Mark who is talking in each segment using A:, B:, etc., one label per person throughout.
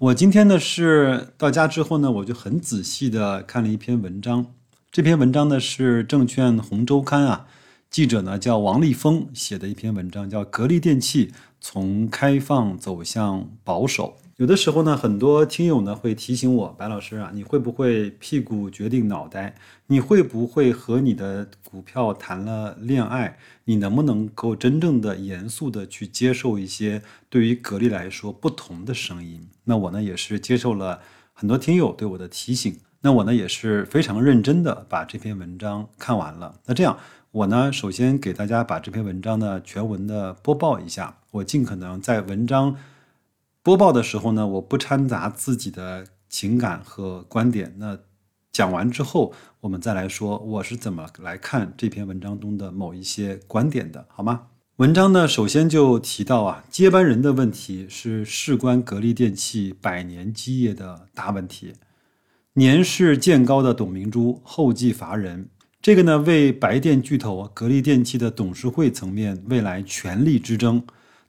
A: 我今天呢是到家之后呢，我就很仔细的看了一篇文章。这篇文章呢是证券红周刊啊，记者呢叫王立峰写的一篇文章，叫《格力电器从开放走向保守》。有的时候呢，很多听友呢会提醒我，白老师啊，你会不会屁股决定脑袋？你会不会和你的股票谈了恋爱？你能不能够真正的严肃的去接受一些对于格力来说不同的声音？那我呢也是接受了很多听友对我的提醒，那我呢也是非常认真的把这篇文章看完了。那这样，我呢首先给大家把这篇文章呢全文的播报一下，我尽可能在文章。播报的时候呢，我不掺杂自己的情感和观点。那讲完之后，我们再来说我是怎么来看这篇文章中的某一些观点的，好吗？文章呢，首先就提到啊，接班人的问题是事关格力电器百年基业的大问题。年事渐高的董明珠后继乏人，这个呢，为白电巨头格力电器的董事会层面未来权力之争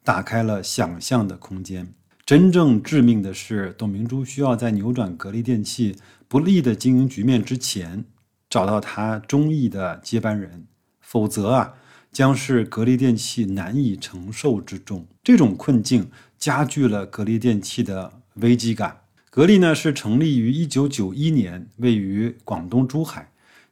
A: 打开了想象的空间。真正致命的是，董明珠需要在扭转格力电器不利的经营局面之前，找到他中意的接班人，否则啊，将是格力电器难以承受之重。这种困境加剧了格力电器的危机感。格力呢，是成立于一九九一年，位于广东珠海，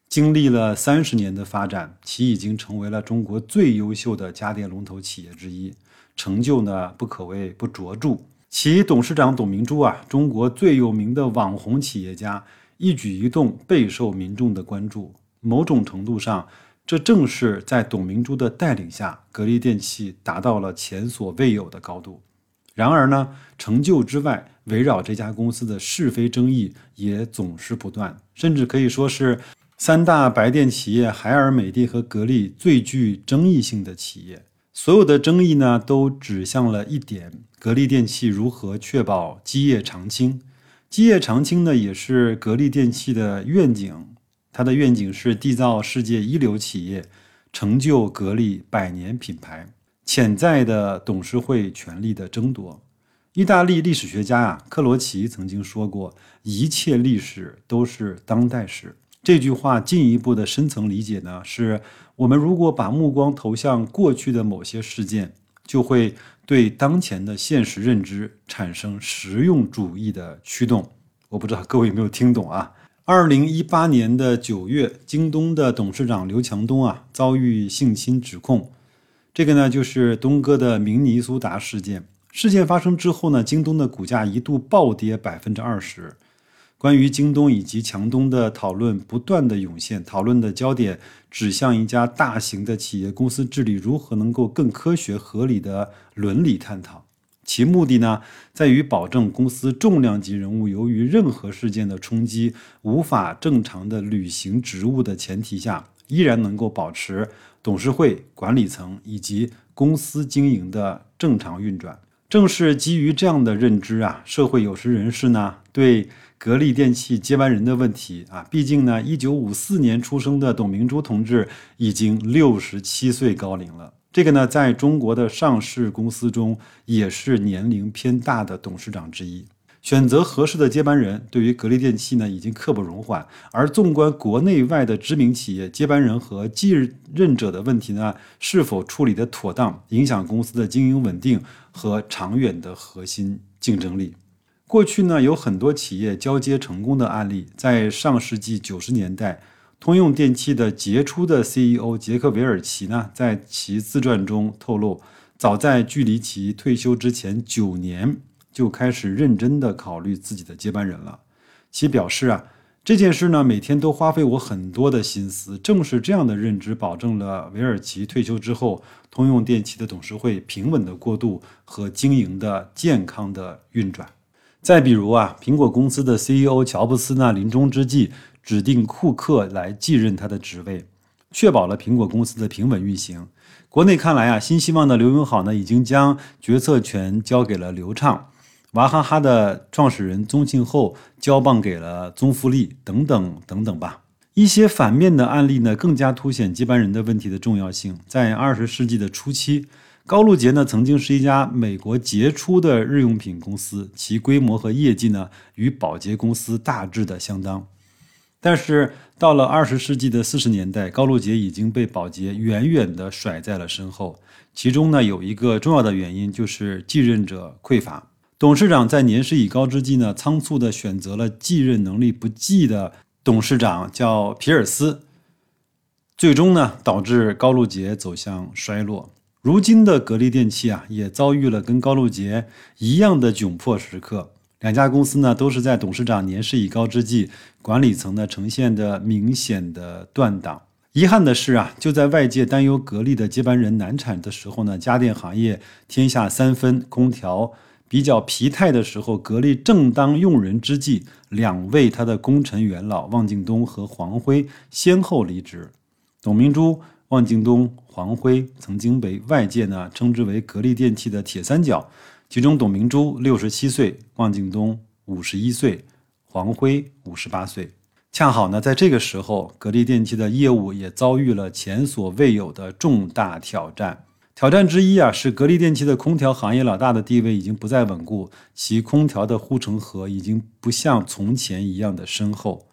A: 经历了三十年的发展，其已经成为了中国最优秀的家电龙头企业之一，成就呢，不可谓不卓著。其董事长董明珠啊，中国最有名的网红企业家，一举一动备受民众的关注。某种程度上，这正是在董明珠的带领下，格力电器达到了前所未有的高度。然而呢，成就之外，围绕这家公司的是非争议也总是不断，甚至可以说是三大白电企业海尔、美的和格力最具争议性的企业。所有的争议呢，都指向了一点：格力电器如何确保基业长青？基业长青呢，也是格力电器的愿景。它的愿景是缔造世界一流企业，成就格力百年品牌。潜在的董事会权力的争夺。意大利历史学家啊，克罗齐曾经说过：“一切历史都是当代史。”这句话进一步的深层理解呢，是我们如果把目光投向过去的某些事件，就会对当前的现实认知产生实用主义的驱动。我不知道各位有没有听懂啊？二零一八年的九月，京东的董事长刘强东啊遭遇性侵指控，这个呢就是东哥的明尼苏达事件。事件发生之后呢，京东的股价一度暴跌百分之二十。关于京东以及强东的讨论不断的涌现，讨论的焦点指向一家大型的企业公司治理如何能够更科学合理的伦理探讨，其目的呢，在于保证公司重量级人物由于任何事件的冲击无法正常的履行职务的前提下，依然能够保持董事会、管理层以及公司经营的正常运转。正是基于这样的认知啊，社会有识人士呢对。格力电器接班人的问题啊，毕竟呢，一九五四年出生的董明珠同志已经六十七岁高龄了。这个呢，在中国的上市公司中也是年龄偏大的董事长之一。选择合适的接班人，对于格力电器呢，已经刻不容缓。而纵观国内外的知名企业，接班人和继任者的问题呢，是否处理的妥当，影响公司的经营稳定和长远的核心竞争力。过去呢，有很多企业交接成功的案例。在上世纪九十年代，通用电气的杰出的 CEO 杰克韦尔奇呢，在其自传中透露，早在距离其退休之前九年，就开始认真的考虑自己的接班人了。其表示啊，这件事呢，每天都花费我很多的心思。正是这样的认知，保证了韦尔奇退休之后，通用电气的董事会平稳的过渡和经营的健康的运转。再比如啊，苹果公司的 CEO 乔布斯呢，临终之际指定库克来继任他的职位，确保了苹果公司的平稳运行。国内看来啊，新希望的刘永好呢，已经将决策权交给了刘畅，娃哈哈的创始人宗庆后交棒给了宗馥莉，等等等等吧。一些反面的案例呢，更加凸显接班人的问题的重要性。在二十世纪的初期。高露洁呢，曾经是一家美国杰出的日用品公司，其规模和业绩呢，与宝洁公司大致的相当。但是到了二十世纪的四十年代，高露洁已经被宝洁远远地甩在了身后。其中呢，有一个重要的原因就是继任者匮乏。董事长在年事已高之际呢，仓促地选择了继任能力不济的董事长，叫皮尔斯，最终呢，导致高露洁走向衰落。如今的格力电器啊，也遭遇了跟高露洁一样的窘迫时刻。两家公司呢，都是在董事长年事已高之际，管理层呢呈现的明显的断档。遗憾的是啊，就在外界担忧格力的接班人难产的时候呢，家电行业天下三分，空调比较疲态的时候，格力正当用人之际，两位他的功臣元老汪敬东和黄辉先后离职，董明珠。汪敬东、黄辉曾经被外界呢称之为格力电器的铁三角，其中董明珠六十七岁，汪敬东五十一岁，黄辉五十八岁。恰好呢，在这个时候，格力电器的业务也遭遇了前所未有的重大挑战。挑战之一啊，是格力电器的空调行业老大的地位已经不再稳固，其空调的护城河已经不像从前一样的深厚。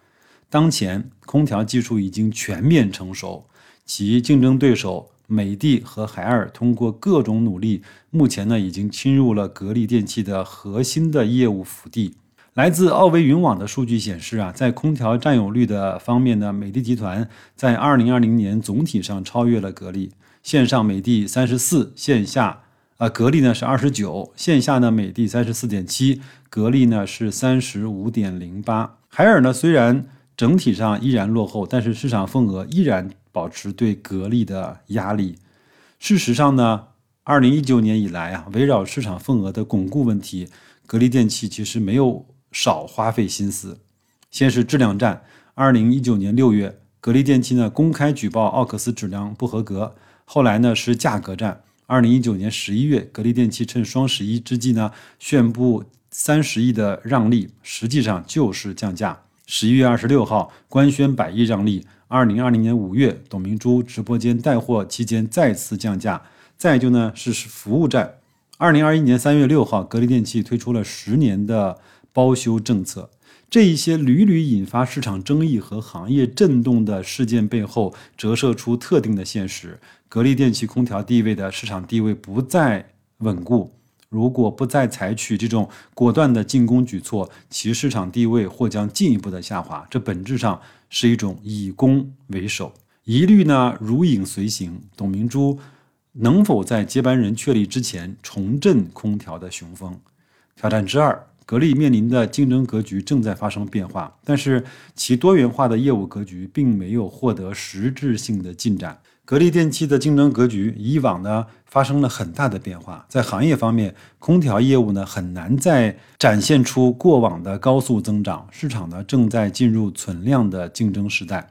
A: 当前，空调技术已经全面成熟。其竞争对手美的和海尔通过各种努力，目前呢已经侵入了格力电器的核心的业务腹地。来自奥维云网的数据显示啊，在空调占有率的方面呢，美的集团在二零二零年总体上超越了格力。线上美的三十四，线下啊格力呢是二十九，线下呢美的三十四点七，格力呢是三十五点零八。海尔呢虽然整体上依然落后，但是市场份额依然。保持对格力的压力。事实上呢，二零一九年以来啊，围绕市场份额的巩固问题，格力电器其实没有少花费心思。先是质量战，二零一九年六月，格力电器呢公开举报奥克斯质量不合格。后来呢是价格战，二零一九年十一月，格力电器趁双十一之际呢宣布三十亿的让利，实际上就是降价。十一月二十六号官宣百亿让利。二零二零年五月，董明珠直播间带货期间再次降价。再就呢是服务站。二零二一年三月六号，格力电器推出了十年的包修政策。这一些屡屡引发市场争议和行业震动的事件背后，折射出特定的现实：格力电器空调地位的市场地位不再稳固。如果不再采取这种果断的进攻举措，其市场地位或将进一步的下滑。这本质上是一种以攻为守，一律呢如影随形。董明珠能否在接班人确立之前重振空调的雄风？挑战之二，格力面临的竞争格局正在发生变化，但是其多元化的业务格局并没有获得实质性的进展。格力电器的竞争格局，以往呢发生了很大的变化。在行业方面，空调业务呢很难再展现出过往的高速增长，市场呢正在进入存量的竞争时代。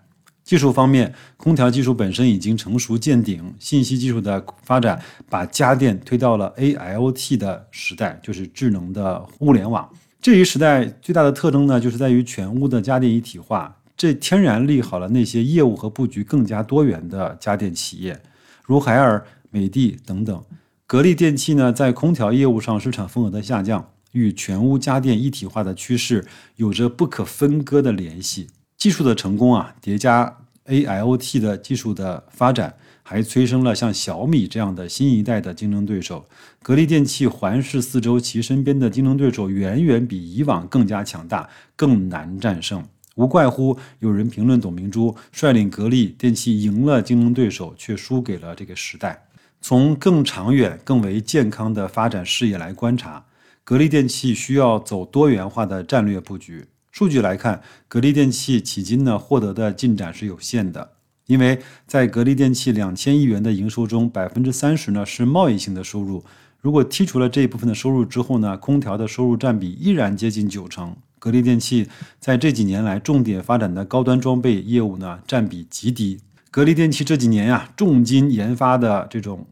A: 技术方面，空调技术本身已经成熟见顶，信息技术的发展把家电推到了 AIoT 的时代，就是智能的物联网。这一时代最大的特征呢，就是在于全屋的家电一体化。这天然利好了那些业务和布局更加多元的家电企业，如海尔、美的等等。格力电器呢，在空调业务上市场份额的下降，与全屋家电一体化的趋势有着不可分割的联系。技术的成功啊，叠加 AIoT 的技术的发展，还催生了像小米这样的新一代的竞争对手。格力电器环视四周，其身边的竞争对手远远比以往更加强大，更难战胜。无怪乎有人评论董明珠率领格力电器赢了竞争对手，却输给了这个时代。从更长远、更为健康的发展视野来观察，格力电器需要走多元化的战略布局。数据来看，格力电器迄今呢获得的进展是有限的，因为在格力电器两千亿元的营收中，百分之三十呢是贸易性的收入。如果剔除了这一部分的收入之后呢，空调的收入占比依然接近九成。格力电器在这几年来重点发展的高端装备业务呢，占比极低。格力电器这几年呀，重金研发的这种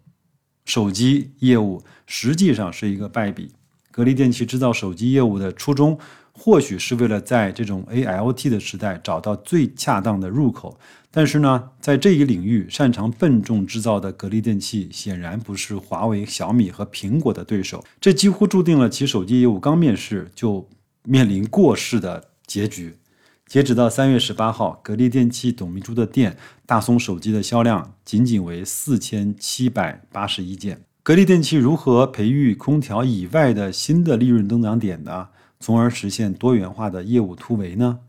A: 手机业务，实际上是一个败笔。格力电器制造手机业务的初衷，或许是为了在这种 ALT 的时代找到最恰当的入口。但是呢，在这一领域擅长笨重制造的格力电器，显然不是华为、小米和苹果的对手。这几乎注定了其手机业务刚面世就。面临过世的结局。截止到三月十八号，格力电器董明珠的店大松手机的销量仅仅为四千七百八十一件。格力电器如何培育空调以外的新的利润增长点呢？从而实现多元化的业务突围呢？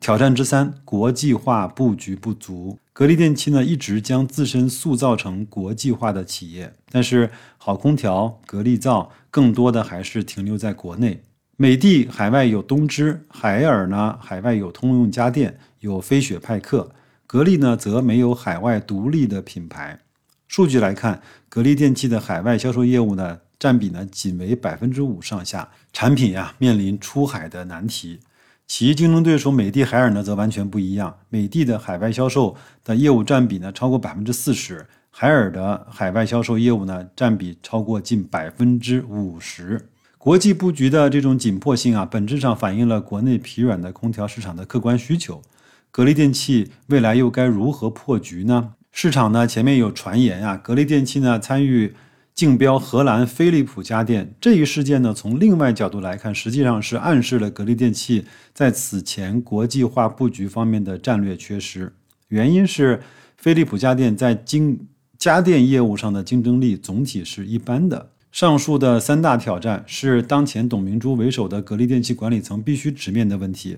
A: 挑战之三：国际化布局不足。格力电器呢一直将自身塑造成国际化的企业，但是好空调、格力造更多的还是停留在国内。美的海外有东芝，海尔呢海外有通用家电，有飞雪派克，格力呢则没有海外独立的品牌。数据来看，格力电器的海外销售业务呢占比呢仅为百分之五上下，产品呀面临出海的难题。其竞争对手美的海尔呢则完全不一样，美的的海外销售的业务占比呢超过百分之四十，海尔的海外销售业务呢占比超过近百分之五十。国际布局的这种紧迫性啊，本质上反映了国内疲软的空调市场的客观需求。格力电器未来又该如何破局呢？市场呢前面有传言啊，格力电器呢参与竞标荷兰飞利浦家电这一事件呢，从另外角度来看，实际上是暗示了格力电器在此前国际化布局方面的战略缺失。原因是飞利浦家电在经家电业务上的竞争力总体是一般的。上述的三大挑战是当前董明珠为首的格力电器管理层必须直面的问题。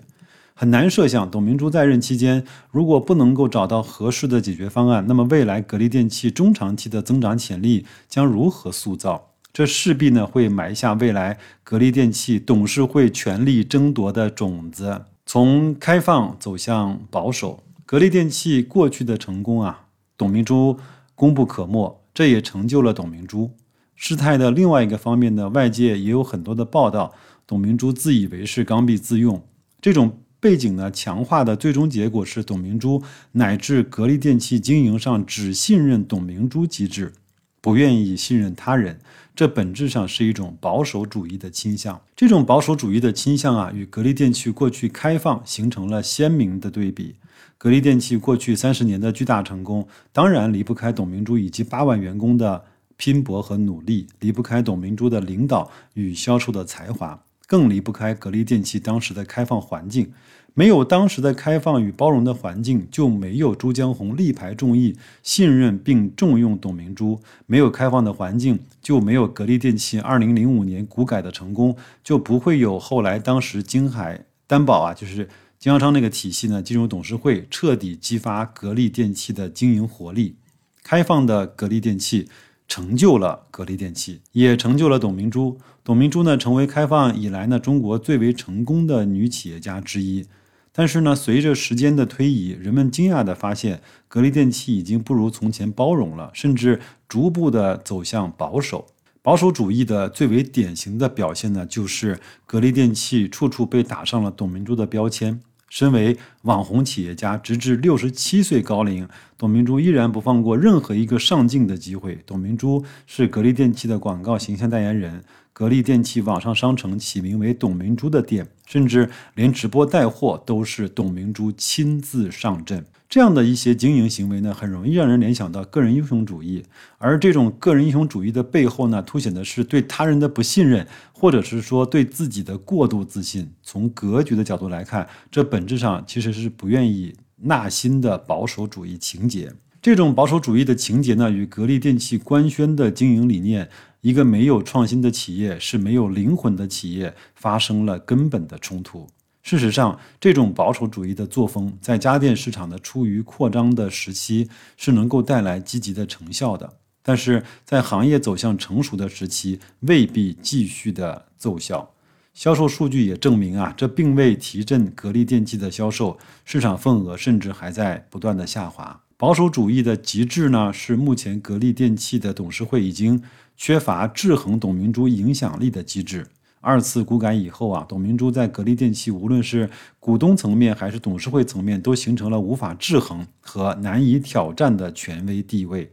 A: 很难设想，董明珠在任期间，如果不能够找到合适的解决方案，那么未来格力电器中长期的增长潜力将如何塑造？这势必呢会埋下未来格力电器董事会权力争夺的种子。从开放走向保守，格力电器过去的成功啊，董明珠功不可没，这也成就了董明珠。事态的另外一个方面呢，外界也有很多的报道，董明珠自以为是、刚愎自用。这种背景呢，强化的最终结果是董明珠乃至格力电器经营上只信任董明珠机制，不愿意信任他人。这本质上是一种保守主义的倾向。这种保守主义的倾向啊，与格力电器过去开放形成了鲜明的对比。格力电器过去三十年的巨大成功，当然离不开董明珠以及八万员工的。拼搏和努力离不开董明珠的领导与销售的才华，更离不开格力电器当时的开放环境。没有当时的开放与包容的环境，就没有朱江洪力排众议、信任并重用董明珠；没有开放的环境，就没有格力电器二零零五年股改的成功，就不会有后来当时京海担保啊，就是经销商那个体系呢，进入董事会，彻底激发格力电器的经营活力。开放的格力电器。成就了格力电器，也成就了董明珠。董明珠呢，成为开放以来呢中国最为成功的女企业家之一。但是呢，随着时间的推移，人们惊讶地发现，格力电器已经不如从前包容了，甚至逐步的走向保守。保守主义的最为典型的表现呢，就是格力电器处处被打上了董明珠的标签。身为网红企业家，直至六十七岁高龄，董明珠依然不放过任何一个上镜的机会。董明珠是格力电器的广告形象代言人，格力电器网上商城起名为“董明珠”的店，甚至连直播带货都是董明珠亲自上阵。这样的一些经营行为呢，很容易让人联想到个人英雄主义，而这种个人英雄主义的背后呢，凸显的是对他人的不信任，或者是说对自己的过度自信。从格局的角度来看，这本质上其实是不愿意纳新的保守主义情节。这种保守主义的情节呢，与格力电器官宣的经营理念“一个没有创新的企业是没有灵魂的企业”发生了根本的冲突。事实上，这种保守主义的作风，在家电市场的出于扩张的时期是能够带来积极的成效的，但是在行业走向成熟的时期，未必继续的奏效。销售数据也证明啊，这并未提振格力电器的销售，市场份额甚至还在不断的下滑。保守主义的极致呢，是目前格力电器的董事会已经缺乏制衡董明珠影响力的机制。二次股改以后啊，董明珠在格力电器无论是股东层面还是董事会层面，都形成了无法制衡和难以挑战的权威地位。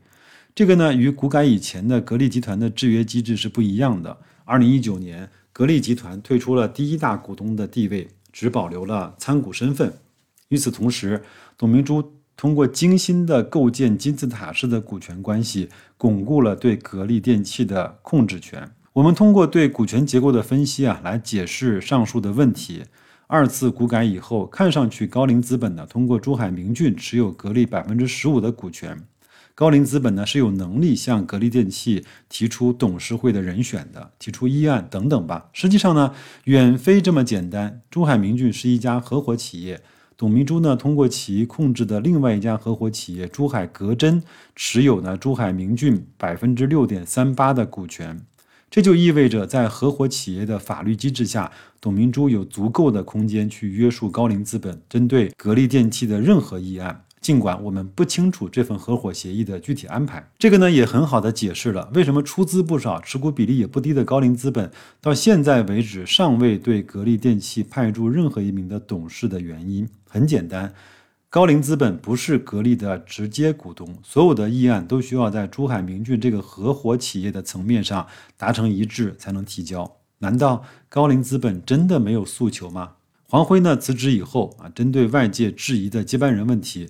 A: 这个呢，与股改以前的格力集团的制约机制是不一样的。二零一九年，格力集团退出了第一大股东的地位，只保留了参股身份。与此同时，董明珠通过精心的构建金字塔式的股权关系，巩固了对格力电器的控制权。我们通过对股权结构的分析啊，来解释上述的问题。二次股改以后，看上去高瓴资本呢，通过珠海明骏持有格力百分之十五的股权，高瓴资本呢是有能力向格力电器提出董事会的人选的，提出议案等等吧。实际上呢，远非这么简单。珠海明骏是一家合伙企业，董明珠呢通过其控制的另外一家合伙企业珠海格真持有呢珠海明骏百分之六点三八的股权。这就意味着，在合伙企业的法律机制下，董明珠有足够的空间去约束高瓴资本针对格力电器的任何议案。尽管我们不清楚这份合伙协议的具体安排，这个呢也很好的解释了为什么出资不少、持股比例也不低的高瓴资本到现在为止尚未对格力电器派驻任何一名的董事的原因。很简单。高瓴资本不是格力的直接股东，所有的议案都需要在珠海明骏这个合伙企业的层面上达成一致才能提交。难道高瓴资本真的没有诉求吗？黄辉呢辞职以后啊，针对外界质疑的接班人问题，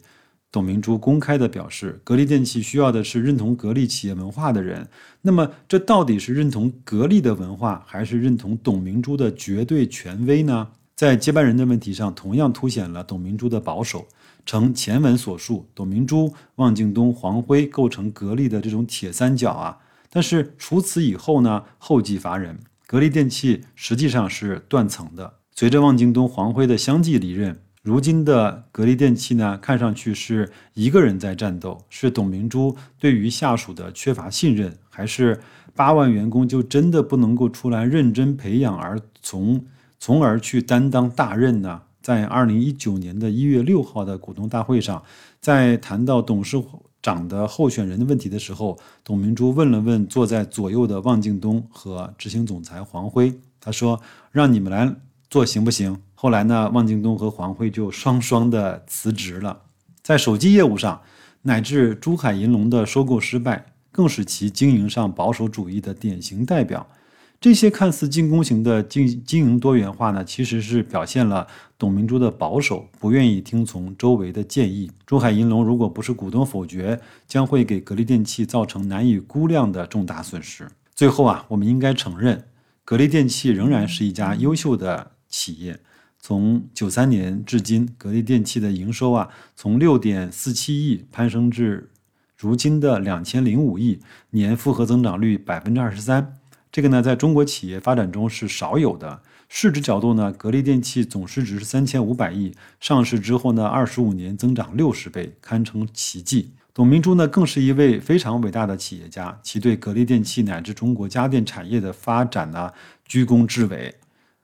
A: 董明珠公开的表示，格力电器需要的是认同格力企业文化的人。那么，这到底是认同格力的文化，还是认同董明珠的绝对权威呢？在接班人的问题上，同样凸显了董明珠的保守。呈前文所述，董明珠、汪敬东、黄辉构成格力的这种铁三角啊。但是除此以后呢，后继乏人。格力电器实际上是断层的。随着汪敬东、黄辉的相继离任，如今的格力电器呢，看上去是一个人在战斗。是董明珠对于下属的缺乏信任，还是八万员工就真的不能够出来认真培养，而从从而去担当大任呢？在二零一九年的一月六号的股东大会上，在谈到董事长的候选人的问题的时候，董明珠问了问坐在左右的汪敬东和执行总裁黄辉，他说：“让你们来做行不行？”后来呢，汪敬东和黄辉就双双的辞职了。在手机业务上，乃至珠海银隆的收购失败，更是其经营上保守主义的典型代表。这些看似进攻型的经经营多元化呢，其实是表现了董明珠的保守，不愿意听从周围的建议。珠海银隆如果不是股东否决，将会给格力电器造成难以估量的重大损失。最后啊，我们应该承认，格力电器仍然是一家优秀的企业。从九三年至今，格力电器的营收啊，从六点四七亿攀升至如今的两千零五亿，年复合增长率百分之二十三。这个呢，在中国企业发展中是少有的。市值角度呢，格力电器总市值是三千五百亿，上市之后呢，二十五年增长六十倍，堪称奇迹。董明珠呢，更是一位非常伟大的企业家，其对格力电器乃至中国家电产业的发展呢，居功至伟。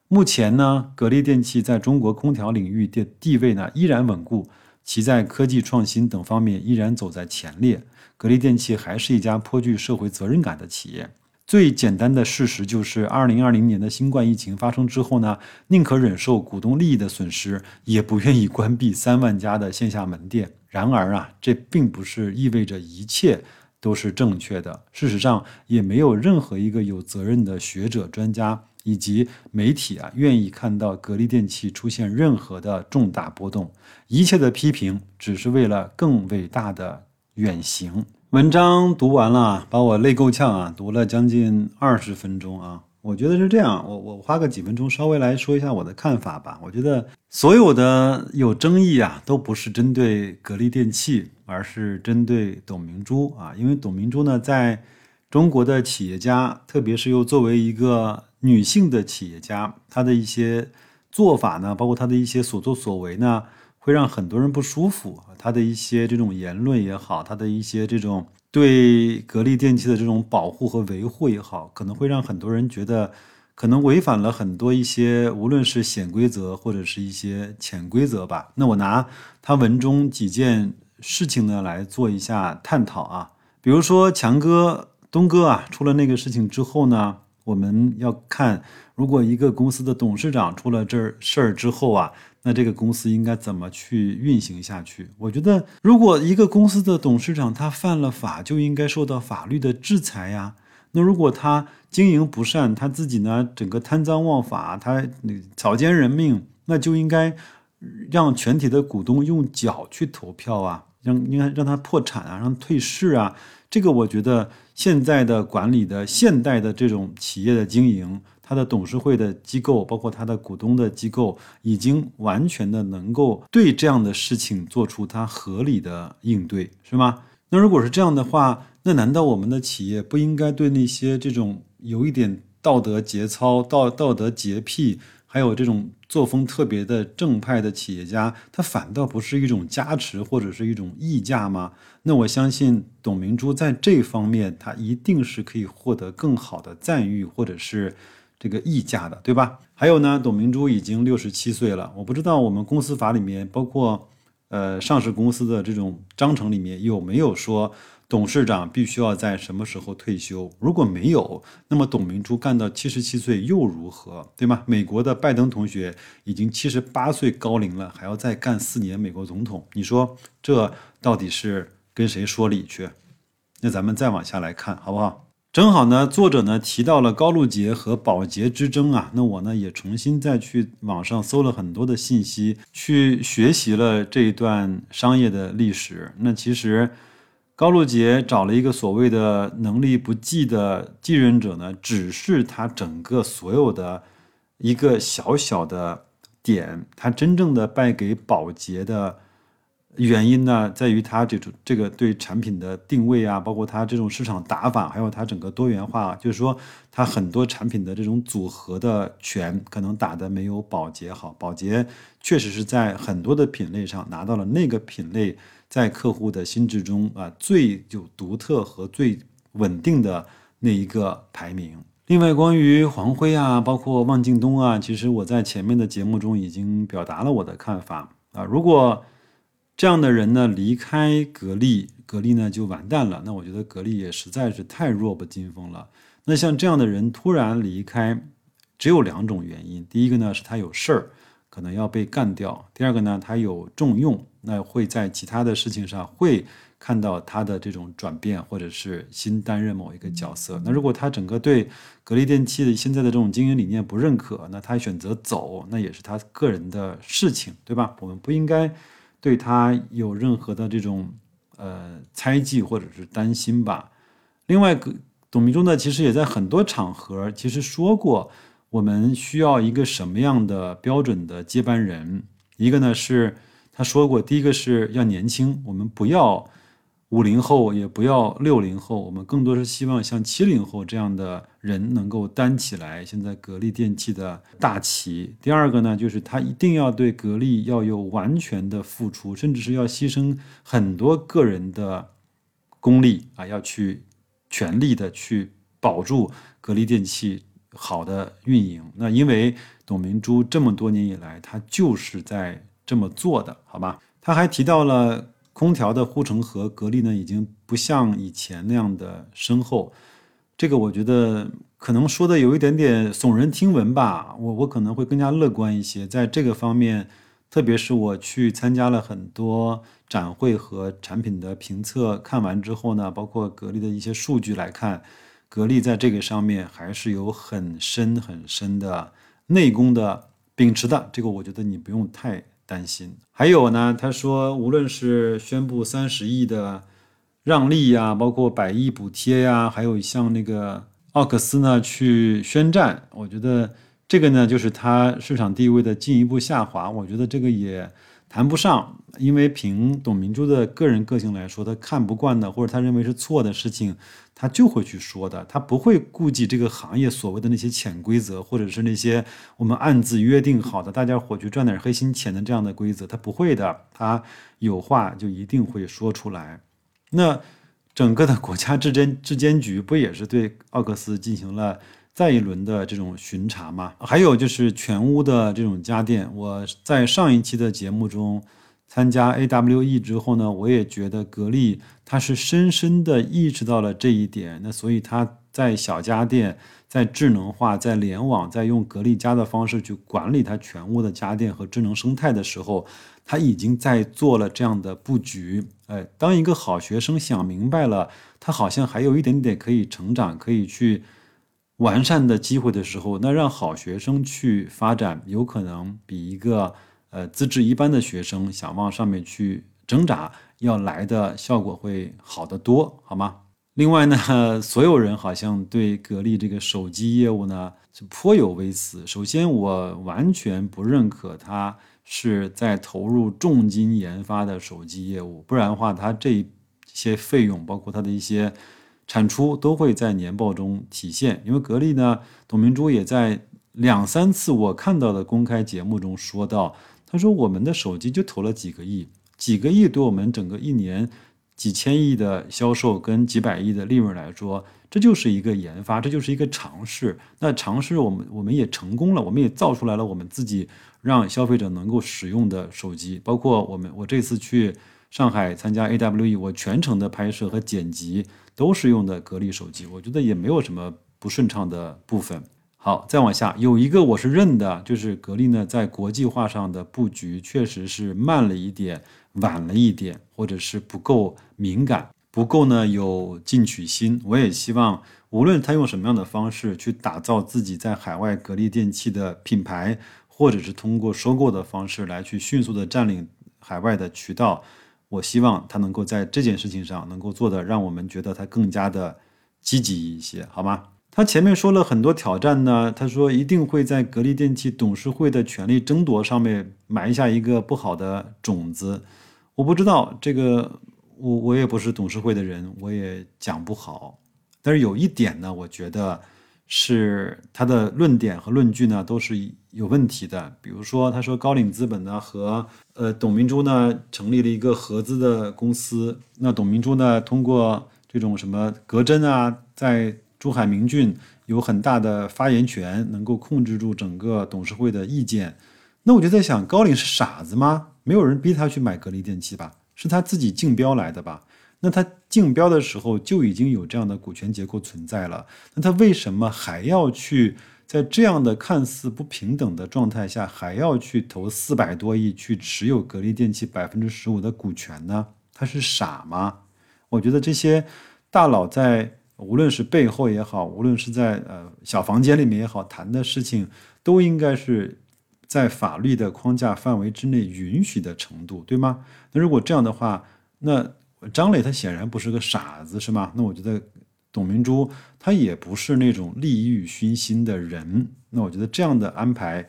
A: 目前呢，格力电器在中国空调领域的地位呢，依然稳固，其在科技创新等方面依然走在前列。格力电器还是一家颇具社会责任感的企业。最简单的事实就是，二零二零年的新冠疫情发生之后呢，宁可忍受股东利益的损失，也不愿意关闭三万家的线下门店。然而啊，这并不是意味着一切都是正确的。事实上，也没有任何一个有责任的学者、专家以及媒体啊，愿意看到格力电器出现任何的重大波动。一切的批评，只是为了更伟大的远行。文章读完了，把我累够呛啊！读了将近二十分钟啊！我觉得是这样，我我花个几分钟稍微来说一下我的看法吧。我觉得所有的有争议啊，都不是针对格力电器，而是针对董明珠啊。因为董明珠呢，在中国的企业家，特别是又作为一个女性的企业家，她的一些做法呢，包括她的一些所作所为呢。会让很多人不舒服，她的一些这种言论也好，她的一些这种对格力电器的这种保护和维护也好，可能会让很多人觉得可能违反了很多一些无论是显规则或者是一些潜规则吧。那我拿他文中几件事情呢来做一下探讨啊。比如说强哥、东哥啊，出了那个事情之后呢，我们要看，如果一个公司的董事长出了这事儿之后啊，那这个公司应该怎么去运行下去？我觉得，如果一个公司的董事长他犯了法，就应该受到法律的制裁呀。那如果他经营不善，他自己呢整个贪赃枉法，他草菅人命，那就应该让全体的股东用脚去投票啊，让应该让他破产啊，让退市啊。这个我觉得现在的管理的现代的这种企业的经营，它的董事会的机构，包括它的股东的机构，已经完全的能够对这样的事情做出它合理的应对，是吗？那如果是这样的话，那难道我们的企业不应该对那些这种有一点道德节操、道道德洁癖，还有这种作风特别的正派的企业家，他反倒不是一种加持或者是一种溢价吗？那我相信董明珠在这方面，他一定是可以获得更好的赞誉或者是这个溢价的，对吧？还有呢，董明珠已经六十七岁了，我不知道我们公司法里面，包括呃上市公司的这种章程里面有没有说。董事长必须要在什么时候退休？如果没有，那么董明珠干到七十七岁又如何？对吗？美国的拜登同学已经七十八岁高龄了，还要再干四年美国总统，你说这到底是跟谁说理去？那咱们再往下来看，好不好？正好呢，作者呢提到了高露洁和宝洁之争啊，那我呢也重新再去网上搜了很多的信息，去学习了这一段商业的历史。那其实。高露洁找了一个所谓的能力不济的继任者呢，只是他整个所有的一个小小的点。他真正的败给宝洁的原因呢，在于他这种这个对产品的定位啊，包括他这种市场打法，还有他整个多元化，就是说他很多产品的这种组合的拳，可能打的没有宝洁好。宝洁确实是在很多的品类上拿到了那个品类。在客户的心智中啊，最有独特和最稳定的那一个排名。另外，关于黄辉啊，包括汪敬东啊，其实我在前面的节目中已经表达了我的看法啊。如果这样的人呢离开格力，格力呢就完蛋了。那我觉得格力也实在是太弱不禁风了。那像这样的人突然离开，只有两种原因：第一个呢是他有事儿。可能要被干掉。第二个呢，他有重用，那会在其他的事情上会看到他的这种转变，或者是新担任某一个角色。那如果他整个对格力电器的现在的这种经营理念不认可，那他选择走，那也是他个人的事情，对吧？我们不应该对他有任何的这种呃猜忌或者是担心吧。另外，董明珠呢，其实也在很多场合其实说过。我们需要一个什么样的标准的接班人？一个呢是他说过，第一个是要年轻，我们不要五零后，也不要六零后，我们更多是希望像七零后这样的人能够担起来现在格力电器的大旗。第二个呢，就是他一定要对格力要有完全的付出，甚至是要牺牲很多个人的功力啊，要去全力的去保住格力电器。好的运营，那因为董明珠这么多年以来，她就是在这么做的，好吧？他还提到了空调的护城河格力呢，已经不像以前那样的深厚。这个我觉得可能说的有一点点耸人听闻吧。我我可能会更加乐观一些，在这个方面，特别是我去参加了很多展会和产品的评测，看完之后呢，包括格力的一些数据来看。格力在这个上面还是有很深很深的内功的秉持的，这个我觉得你不用太担心。还有呢，他说无论是宣布三十亿的让利呀，包括百亿补贴呀，还有像那个奥克斯呢去宣战，我觉得这个呢就是他市场地位的进一步下滑。我觉得这个也谈不上，因为凭董明珠的个人个性来说，他看不惯的或者他认为是错的事情。他就会去说的，他不会顾及这个行业所谓的那些潜规则，或者是那些我们暗自约定好的大家伙去赚点黑心钱的这样的规则，他不会的，他有话就一定会说出来。那整个的国家质监质监局不也是对奥克斯进行了再一轮的这种巡查嘛？还有就是全屋的这种家电，我在上一期的节目中参加 AWE 之后呢，我也觉得格力它是深深的意识到了这一点。那所以它在小家电、在智能化、在联网、在用格力家的方式去管理它全屋的家电和智能生态的时候，它已经在做了这样的布局。哎，当一个好学生想明白了，他好像还有一点点可以成长、可以去完善的机会的时候，那让好学生去发展，有可能比一个。呃，资质一般的学生想往上面去挣扎，要来的效果会好得多，好吗？另外呢，所有人好像对格力这个手机业务呢是颇有微词。首先，我完全不认可它是在投入重金研发的手机业务，不然的话，它这些费用，包括它的一些产出，都会在年报中体现。因为格力呢，董明珠也在两三次我看到的公开节目中说到。他说：“我们的手机就投了几个亿，几个亿对我们整个一年几千亿的销售跟几百亿的利润来说，这就是一个研发，这就是一个尝试。那尝试我们我们也成功了，我们也造出来了我们自己让消费者能够使用的手机。包括我们我这次去上海参加 AWE，我全程的拍摄和剪辑都是用的格力手机，我觉得也没有什么不顺畅的部分。”好，再往下有一个我是认的，就是格力呢在国际化上的布局确实是慢了一点，晚了一点，或者是不够敏感，不够呢有进取心。我也希望，无论他用什么样的方式去打造自己在海外格力电器的品牌，或者是通过收购的方式来去迅速的占领海外的渠道，我希望他能够在这件事情上能够做的让我们觉得他更加的积极一些，好吗？他前面说了很多挑战呢，他说一定会在格力电器董事会的权力争夺上面埋下一个不好的种子。我不知道这个，我我也不是董事会的人，我也讲不好。但是有一点呢，我觉得是他的论点和论据呢都是有问题的。比如说，他说高瓴资本呢和呃董明珠呢成立了一个合资的公司，那董明珠呢通过这种什么格针啊，在珠海明骏有很大的发言权，能够控制住整个董事会的意见。那我就在想，高瓴是傻子吗？没有人逼他去买格力电器吧？是他自己竞标来的吧？那他竞标的时候就已经有这样的股权结构存在了。那他为什么还要去在这样的看似不平等的状态下，还要去投四百多亿去持有格力电器百分之十五的股权呢？他是傻吗？我觉得这些大佬在。无论是背后也好，无论是在呃小房间里面也好，谈的事情都应该是在法律的框架范围之内允许的程度，对吗？那如果这样的话，那张磊他显然不是个傻子，是吗？那我觉得董明珠她也不是那种利欲熏心的人。那我觉得这样的安排，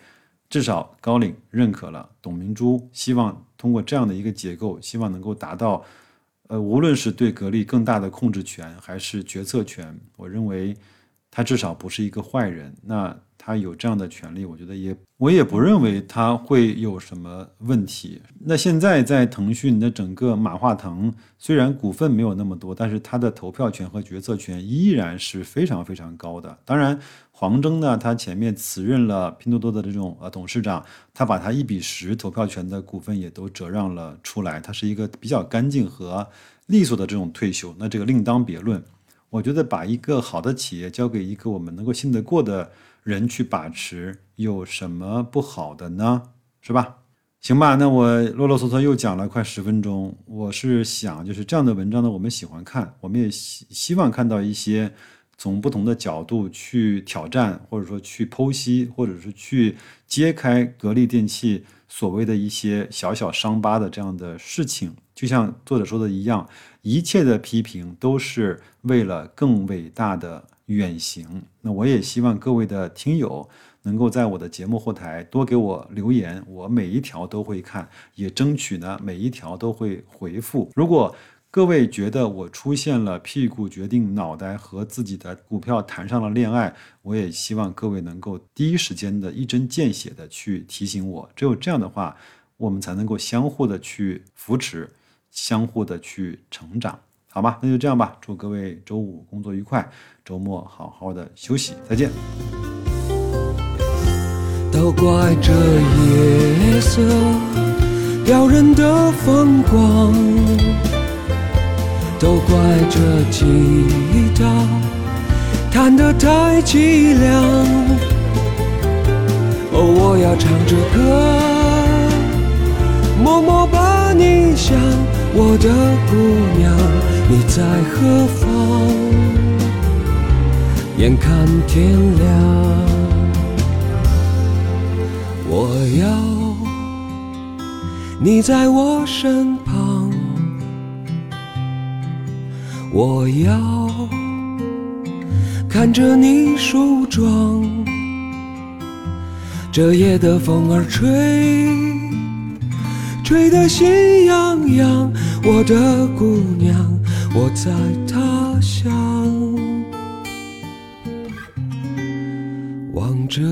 A: 至少高瓴认可了，董明珠希望通过这样的一个结构，希望能够达到。呃，无论是对格力更大的控制权，还是决策权，我认为他至少不是一个坏人。那他有这样的权利，我觉得也我也不认为他会有什么问题。那现在在腾讯的整个马化腾，虽然股份没有那么多，但是他的投票权和决策权依然是非常非常高的。当然。黄峥呢？他前面辞任了拼多多的这种呃董事长，他把他一比十投票权的股份也都折让了出来。他是一个比较干净和利索的这种退休，那这个另当别论。我觉得把一个好的企业交给一个我们能够信得过的人去把持，有什么不好的呢？是吧？行吧，那我啰啰嗦嗦又讲了快十分钟。我是想，就是这样的文章呢，我们喜欢看，我们也希希望看到一些。从不同的角度去挑战，或者说去剖析，或者是去揭开格力电器所谓的一些小小伤疤的这样的事情，就像作者说的一样，一切的批评都是为了更伟大的远行。那我也希望各位的听友能够在我的节目后台多给我留言，我每一条都会看，也争取呢每一条都会回复。如果各位觉得我出现了屁股决定脑袋和自己的股票谈上了恋爱，我也希望各位能够第一时间的一针见血的去提醒我。只有这样的话，我们才能够相互的去扶持，相互的去成长，好吧？那就这样吧。祝各位周五工作愉快，周末好好的休息，再见。都怪这夜色。
B: 撩人的风光，都怪这吉他弹得太凄凉。哦，我要唱着歌，默默把你想，我的姑娘，你在何方？眼看天亮，我要。你在我身旁，我要看着你梳妆。这夜的风儿吹，吹得心痒痒。我的姑娘，我在他乡，望着。